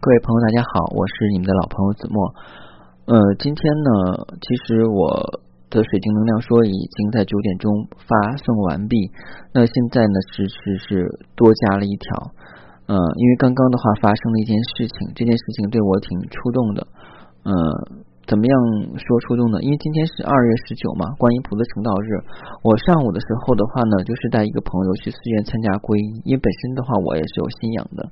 各位朋友，大家好，我是你们的老朋友子墨。呃，今天呢，其实我的水晶能量说已经在九点钟发送完毕。那现在呢，是是是多加了一条。呃，因为刚刚的话发生了一件事情，这件事情对我挺触动的。嗯。怎么样说初中呢？因为今天是二月十九嘛，观音菩萨成道日。我上午的时候的话呢，就是带一个朋友去寺院参加皈依。因为本身的话，我也是有信仰的。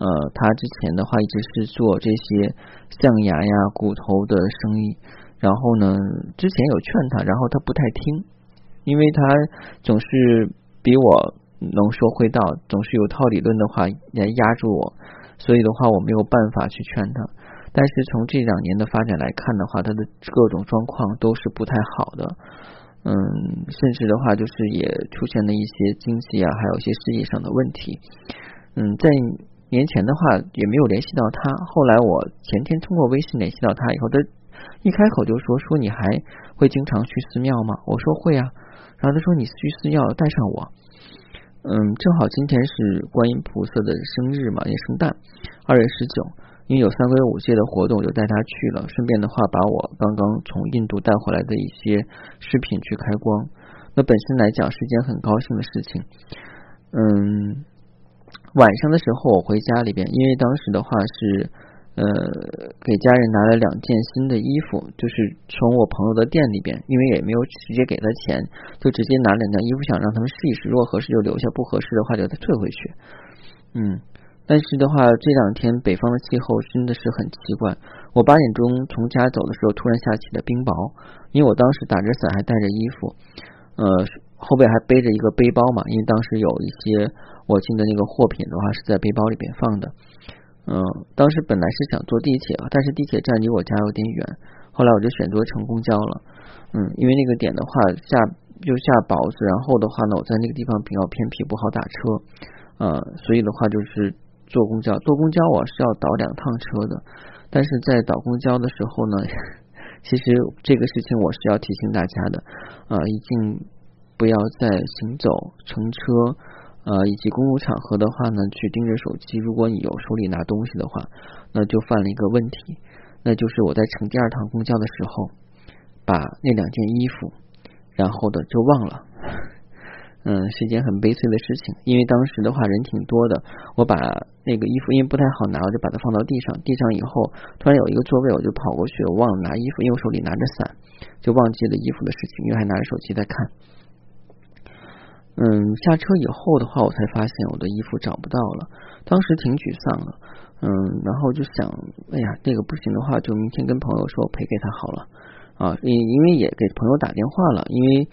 呃，他之前的话一直是做这些象牙呀、骨头的生意。然后呢，之前有劝他，然后他不太听，因为他总是比我能说会道，总是有套理论的话来压住我，所以的话我没有办法去劝他。但是从这两年的发展来看的话，他的各种状况都是不太好的，嗯，甚至的话就是也出现了一些经济啊，还有一些事业上的问题，嗯，在年前的话也没有联系到他，后来我前天通过微信联系到他以后，他一开口就说说你还会经常去寺庙吗？我说会啊，然后他说你去寺庙带上我，嗯，正好今天是观音菩萨的生日嘛，也圣诞，二月十九。因为有三规五戒的活动，就带他去了。顺便的话，把我刚刚从印度带回来的一些饰品去开光。那本身来讲是件很高兴的事情。嗯，晚上的时候我回家里边，因为当时的话是呃给家人拿了两件新的衣服，就是从我朋友的店里边，因为也没有直接给他钱，就直接拿两件衣服，想让他们试一试，如果合适就留下，不合适的话就再退回去。嗯。但是的话，这两天北方的气候真的是很奇怪。我八点钟从家走的时候，突然下起了冰雹。因为我当时打着伞，还带着衣服，呃，后背还背着一个背包嘛。因为当时有一些我进的那个货品的话是在背包里边放的。嗯，当时本来是想坐地铁，但是地铁站离我家有点远。后来我就选择乘公交了。嗯，因为那个点的话下又下雹子，然后的话呢，我在那个地方比较偏僻，不好打车。呃，所以的话就是。坐公交，坐公交我是要倒两趟车的，但是在倒公交的时候呢，其实这个事情我是要提醒大家的，啊，一定不要在行走、乘车，呃，以及公共场合的话呢，去盯着手机。如果你有手里拿东西的话，那就犯了一个问题，那就是我在乘第二趟公交的时候，把那两件衣服，然后的就忘了。嗯，是一件很悲催的事情，因为当时的话人挺多的，我把那个衣服因为不太好拿，我就把它放到地上，地上以后突然有一个座位，我就跑过去，我忘了拿衣服，因为我手里拿着伞，就忘记了衣服的事情，因为还拿着手机在看。嗯，下车以后的话，我才发现我的衣服找不到了，当时挺沮丧的，嗯，然后就想，哎呀，这个不行的话，就明天跟朋友说赔给他好了啊，因因为也给朋友打电话了，因为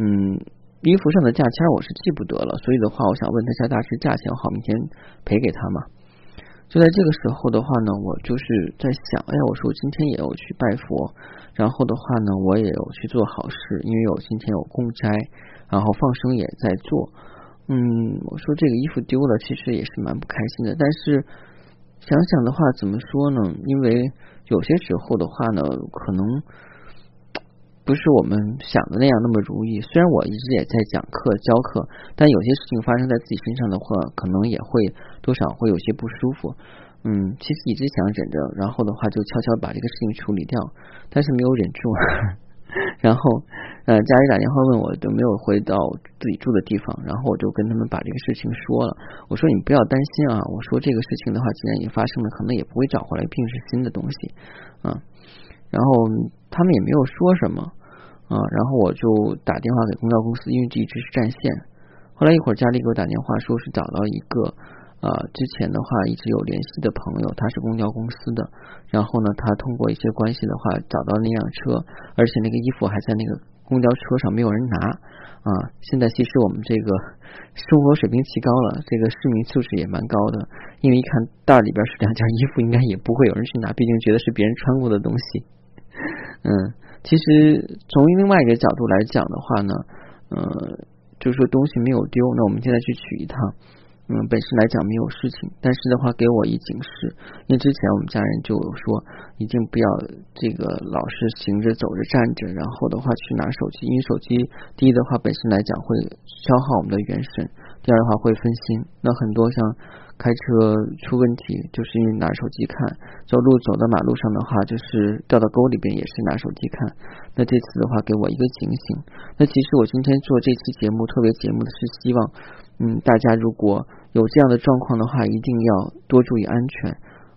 嗯。衣服上的价签我是记不得了，所以的话，我想问他一下大师价钱好，明天赔给他嘛。就在这个时候的话呢，我就是在想，哎呀，我说我今天也有去拜佛，然后的话呢，我也有去做好事，因为我今天有供斋，然后放生也在做。嗯，我说这个衣服丢了，其实也是蛮不开心的。但是想想的话，怎么说呢？因为有些时候的话呢，可能。不是我们想的那样那么如意。虽然我一直也在讲课教课，但有些事情发生在自己身上的话，可能也会多少会有些不舒服。嗯，其实一直想忍着，然后的话就悄悄把这个事情处理掉，但是没有忍住。然后，呃，家里打电话问我都没有回到自己住的地方，然后我就跟他们把这个事情说了。我说你不要担心啊，我说这个事情的话，既然已经发生了，可能也不会找回来，并是新的东西。嗯，然后他们也没有说什么。啊，然后我就打电话给公交公司，因为这一直是占线。后来一会儿家里给我打电话，说是找到一个啊，之前的话一直有联系的朋友，他是公交公司的。然后呢，他通过一些关系的话找到那辆车，而且那个衣服还在那个公交车上，没有人拿啊。现在其实我们这个生活水平提高了，这个市民素质也蛮高的，因为一看袋里边是两件衣服，应该也不会有人去拿，毕竟觉得是别人穿过的东西。嗯。其实从另外一个角度来讲的话呢，嗯，就是说东西没有丢，那我们现在去取一趟，嗯，本身来讲没有事情，但是的话给我一警示，因为之前我们家人就说，一定不要这个老是行着走着站着，然后的话去拿手机，因为手机第一的话本身来讲会消耗我们的元神，第二的话会分心。那很多像开车出问题，就是因为拿手机看；走路走到马路上的话，就是掉到沟里边也是拿手机看。那这次的话给我一个警醒。那其实我今天做这期节目特别节目的是希望，嗯，大家如果有这样的状况的话，一定要多注意安全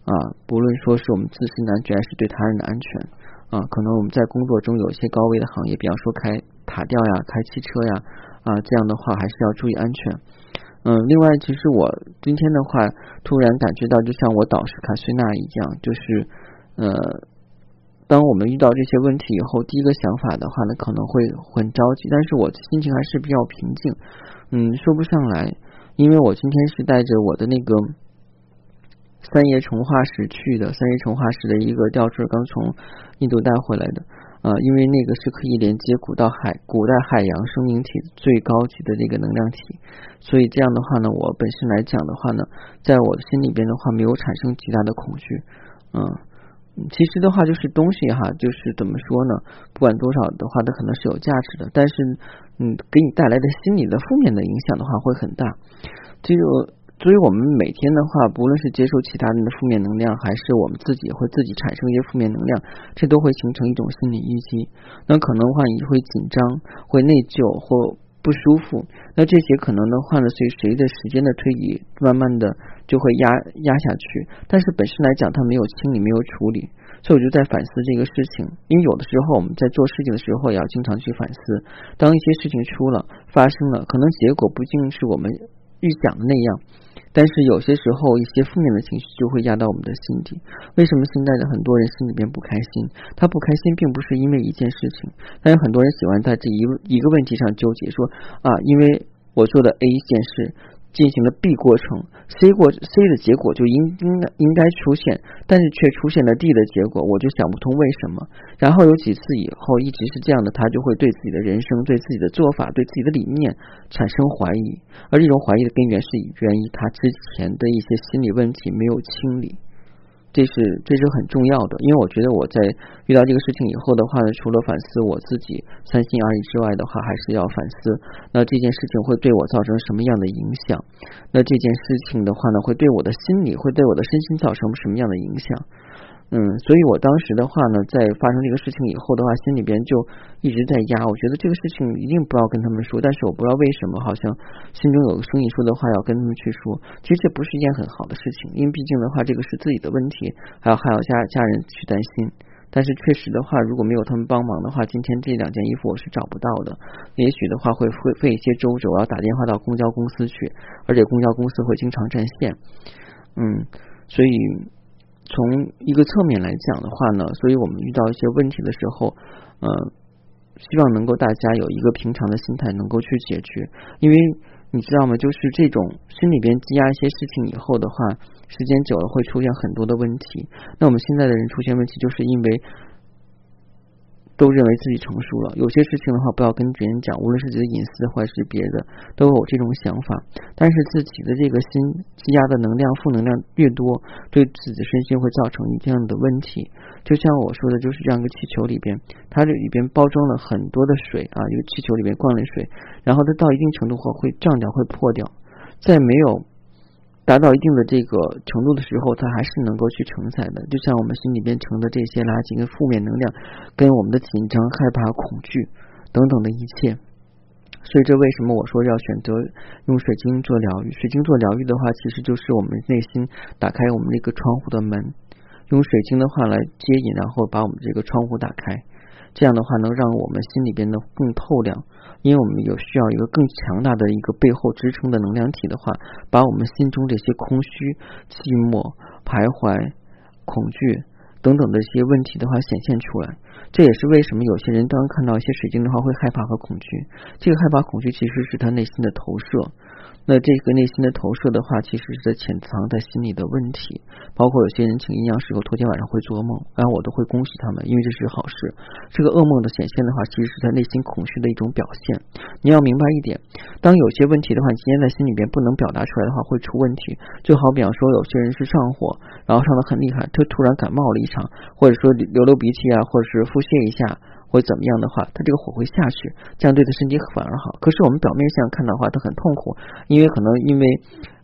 啊！不论说是我们自身的安全，还是对他人的安全啊。可能我们在工作中有一些高危的行业，比方说开塔吊呀、开汽车呀啊，这样的话还是要注意安全。嗯，另外，其实我今天的话，突然感觉到，就像我导师卡翠娜一样，就是，呃，当我们遇到这些问题以后，第一个想法的话呢，可能会很着急，但是我心情还是比较平静。嗯，说不上来，因为我今天是带着我的那个三叶虫化石去的，三叶虫化石的一个吊坠，刚从印度带回来的。啊，因为那个是可以连接古到海、古代海洋生命体最高级的那个能量体，所以这样的话呢，我本身来讲的话呢，在我的心里边的话，没有产生极大的恐惧。嗯，其实的话就是东西哈，就是怎么说呢？不管多少的话，它可能是有价值的，但是嗯，给你带来的心理的负面的影响的话会很大。这个。所以，我们每天的话，不论是接受其他人的负面能量，还是我们自己会自己产生一些负面能量，这都会形成一种心理淤积。那可能的话，你会紧张、会内疚或不舒服。那这些可能的话呢，随随着时间的推移，慢慢的就会压压下去。但是本身来讲，它没有清理、没有处理，所以我就在反思这个事情。因为有的时候我们在做事情的时候，也要经常去反思。当一些事情出了、发生了，可能结果不尽是我们预想的那样。但是有些时候，一些负面的情绪就会压到我们的心底。为什么现在的很多人心里边不开心？他不开心，并不是因为一件事情，但有很多人喜欢在这一一个问题上纠结，说啊，因为我做的 A 件事。进行了 B 过程，C 过 C 的结果就应应该应该出现，但是却出现了 D 的结果，我就想不通为什么。然后有几次以后一直是这样的，他就会对自己的人生、对自己的做法、对自己的理念产生怀疑，而这种怀疑的根源是源于他之前的一些心理问题没有清理。这是这是很重要的，因为我觉得我在遇到这个事情以后的话呢，除了反思我自己三心二意之外的话，还是要反思那这件事情会对我造成什么样的影响？那这件事情的话呢，会对我的心理，会对我的身心造成什么样的影响？嗯，所以我当时的话呢，在发生这个事情以后的话，心里边就一直在压。我觉得这个事情一定不要跟他们说，但是我不知道为什么，好像心中有个声音说的话要跟他们去说。其实这不是一件很好的事情，因为毕竟的话，这个是自己的问题，还要还要家家人去担心。但是确实的话，如果没有他们帮忙的话，今天这两件衣服我是找不到的。也许的话会会费一些周折，我要打电话到公交公司去，而且公交公司会经常占线。嗯，所以。从一个侧面来讲的话呢，所以我们遇到一些问题的时候，嗯，希望能够大家有一个平常的心态，能够去解决。因为你知道吗？就是这种心里边积压一些事情以后的话，时间久了会出现很多的问题。那我们现在的人出现问题，就是因为。都认为自己成熟了，有些事情的话不要跟别人讲，无论是自己的隐私或者是别的，都有这种想法。但是自己的这个心积压的能量、负能量越多，对自己的身心会造成一样的问题。就像我说的，就是这样一个气球里边，它这里边包装了很多的水啊，一个气球里面灌了水，然后它到一定程度后会胀掉、会破掉，在没有。达到一定的这个程度的时候，它还是能够去承载的。就像我们心里边盛的这些垃圾跟负面能量，跟我们的紧张、害怕、恐惧等等的一切。所以这为什么我说要选择用水晶做疗愈？水晶做疗愈的话，其实就是我们内心打开我们这个窗户的门，用水晶的话来接引，然后把我们这个窗户打开。这样的话，能让我们心里边的更透亮。因为我们有需要一个更强大的一个背后支撑的能量体的话，把我们心中这些空虚、寂寞、徘徊、恐惧等等的一些问题的话显现出来。这也是为什么有些人当看到一些水晶的话会害怕和恐惧。这个害怕、恐惧其实是他内心的投射。那这个内心的投射的话，其实是在潜藏在心里的问题，包括有些人请阴阳师后，头天晚上会做噩梦，然后我都会恭喜他们，因为这是好事。这个噩梦的显现的话，其实是他内心恐惧的一种表现。你要明白一点，当有些问题的话，你今天在心里边不能表达出来的话，会出问题。就好比方说，有些人是上火，然后上的很厉害，他突然感冒了一场，或者说流流鼻涕啊，或者是腹泻一下。或怎么样的话，它这个火会下去，这样对他身体反而好。可是我们表面上看的话，他很痛苦，因为可能因为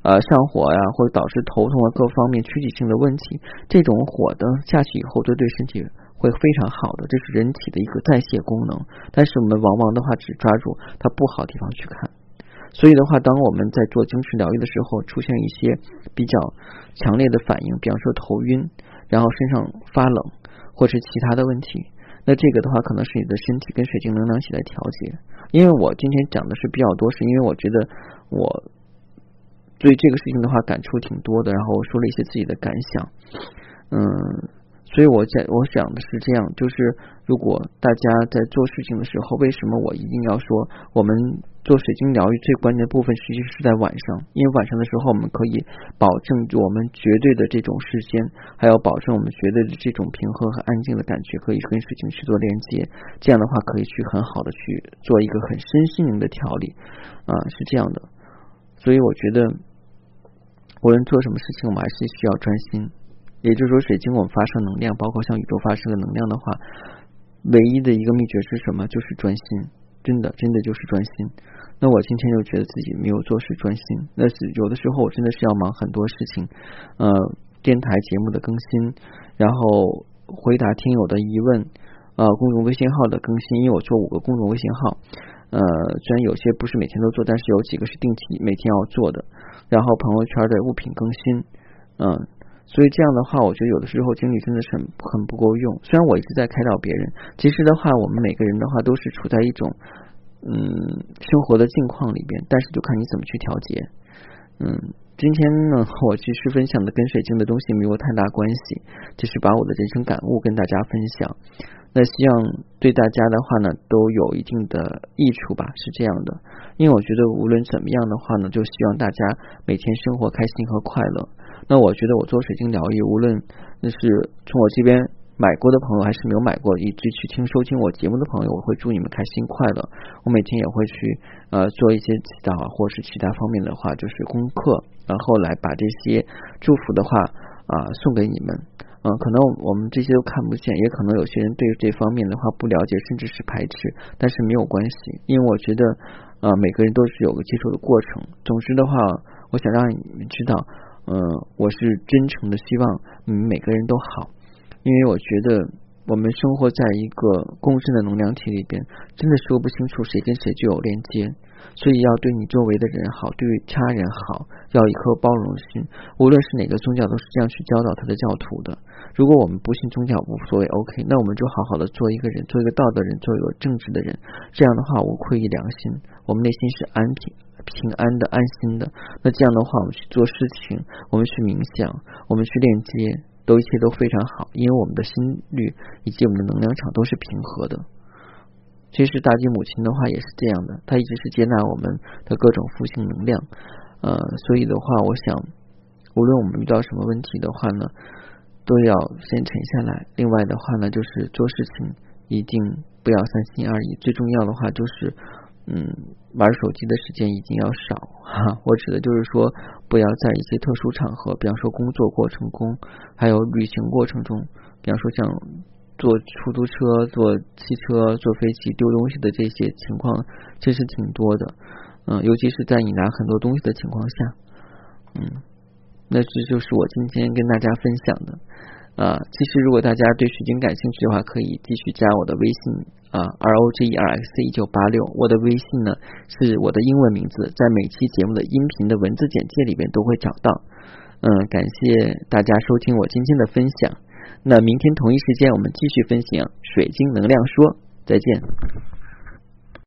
呃上火呀，或者导致头痛啊各方面躯体性的问题，这种火的下去以后，就对身体会非常好的，这是人体的一个代谢功能。但是我们往往的话只抓住它不好的地方去看，所以的话，当我们在做精神疗愈的时候，出现一些比较强烈的反应，比方说头晕，然后身上发冷，或是其他的问题。那这个的话，可能是你的身体跟水晶能量起来调节。因为我今天讲的是比较多，是因为我觉得我对这个事情的话感触挺多的，然后说了一些自己的感想，嗯。所以我在我想的是这样，就是如果大家在做事情的时候，为什么我一定要说我们做水晶疗愈最关键的部分，其实是在晚上，因为晚上的时候我们可以保证我们绝对的这种视线，还要保证我们绝对的这种平和和安静的感觉，可以跟水晶去做连接，这样的话可以去很好的去做一个很身心灵的调理啊，是这样的。所以我觉得无论做什么事情，我们还是需要专心。也就是说，水晶我们发射能量，包括向宇宙发射的能量的话，唯一的一个秘诀是什么？就是专心，真的，真的就是专心。那我今天就觉得自己没有做事专心，那是有的时候我真的是要忙很多事情，呃，电台节目的更新，然后回答听友的疑问，呃，公众微信号的更新，因为我做五个公众微信号，呃，虽然有些不是每天都做，但是有几个是定期每天要做的，然后朋友圈的物品更新，嗯。所以这样的话，我觉得有的时候精力真的是很很不够用。虽然我一直在开导别人，其实的话，我们每个人的话都是处在一种嗯生活的境况里边，但是就看你怎么去调节。嗯，今天呢，我其实分享的跟水晶的东西没有太大关系，就是把我的人生感悟跟大家分享。那希望对大家的话呢，都有一定的益处吧，是这样的。因为我觉得无论怎么样的话呢，就希望大家每天生活开心和快乐。那我觉得我做水晶疗愈，无论那是从我这边买过的朋友，还是没有买过，一直去听收听我节目的朋友，我会祝你们开心快乐。我每天也会去呃做一些祈祷啊，或是其他方面的话，就是功课，然后来把这些祝福的话啊送给你们。嗯，可能我们这些都看不见，也可能有些人对这方面的话不了解，甚至是排斥，但是没有关系，因为我觉得呃每个人都是有个接受的过程。总之的话，我想让你们知道。嗯，我是真诚的希望你们每个人都好，因为我觉得我们生活在一个共生的能量体里边，真的说不清楚谁跟谁就有连接，所以要对你周围的人好，对他人好，要一颗包容心。无论是哪个宗教，都是这样去教导他的教徒的。如果我们不信宗教无所谓，OK，那我们就好好的做一个人，做一个道德人，做一个正直的人。这样的话，无愧于良心，我们内心是安平。平安的、安心的，那这样的话，我们去做事情，我们去冥想，我们去链接，都一切都非常好，因为我们的心率以及我们的能量场都是平和的。其实大地母亲的话也是这样的，她一直是接纳我们的各种负性能量，呃，所以的话，我想，无论我们遇到什么问题的话呢，都要先沉下来。另外的话呢，就是做事情一定不要三心二意，最重要的话就是。嗯，玩手机的时间一定要少哈。我指的就是说，不要在一些特殊场合，比方说工作过程中，还有旅行过程中，比方说像坐出租车、坐汽车、坐飞机丢东西的这些情况，其实挺多的。嗯，尤其是在你拿很多东西的情况下，嗯，那这就是我今天跟大家分享的。啊，其实如果大家对水晶感兴趣的话，可以继续加我的微信啊，R O G E R X 一九八六。我的微信呢是我的英文名字，在每期节目的音频的文字简介里边都会找到。嗯，感谢大家收听我今天的分享。那明天同一时间我们继续分享水晶能量说，再见。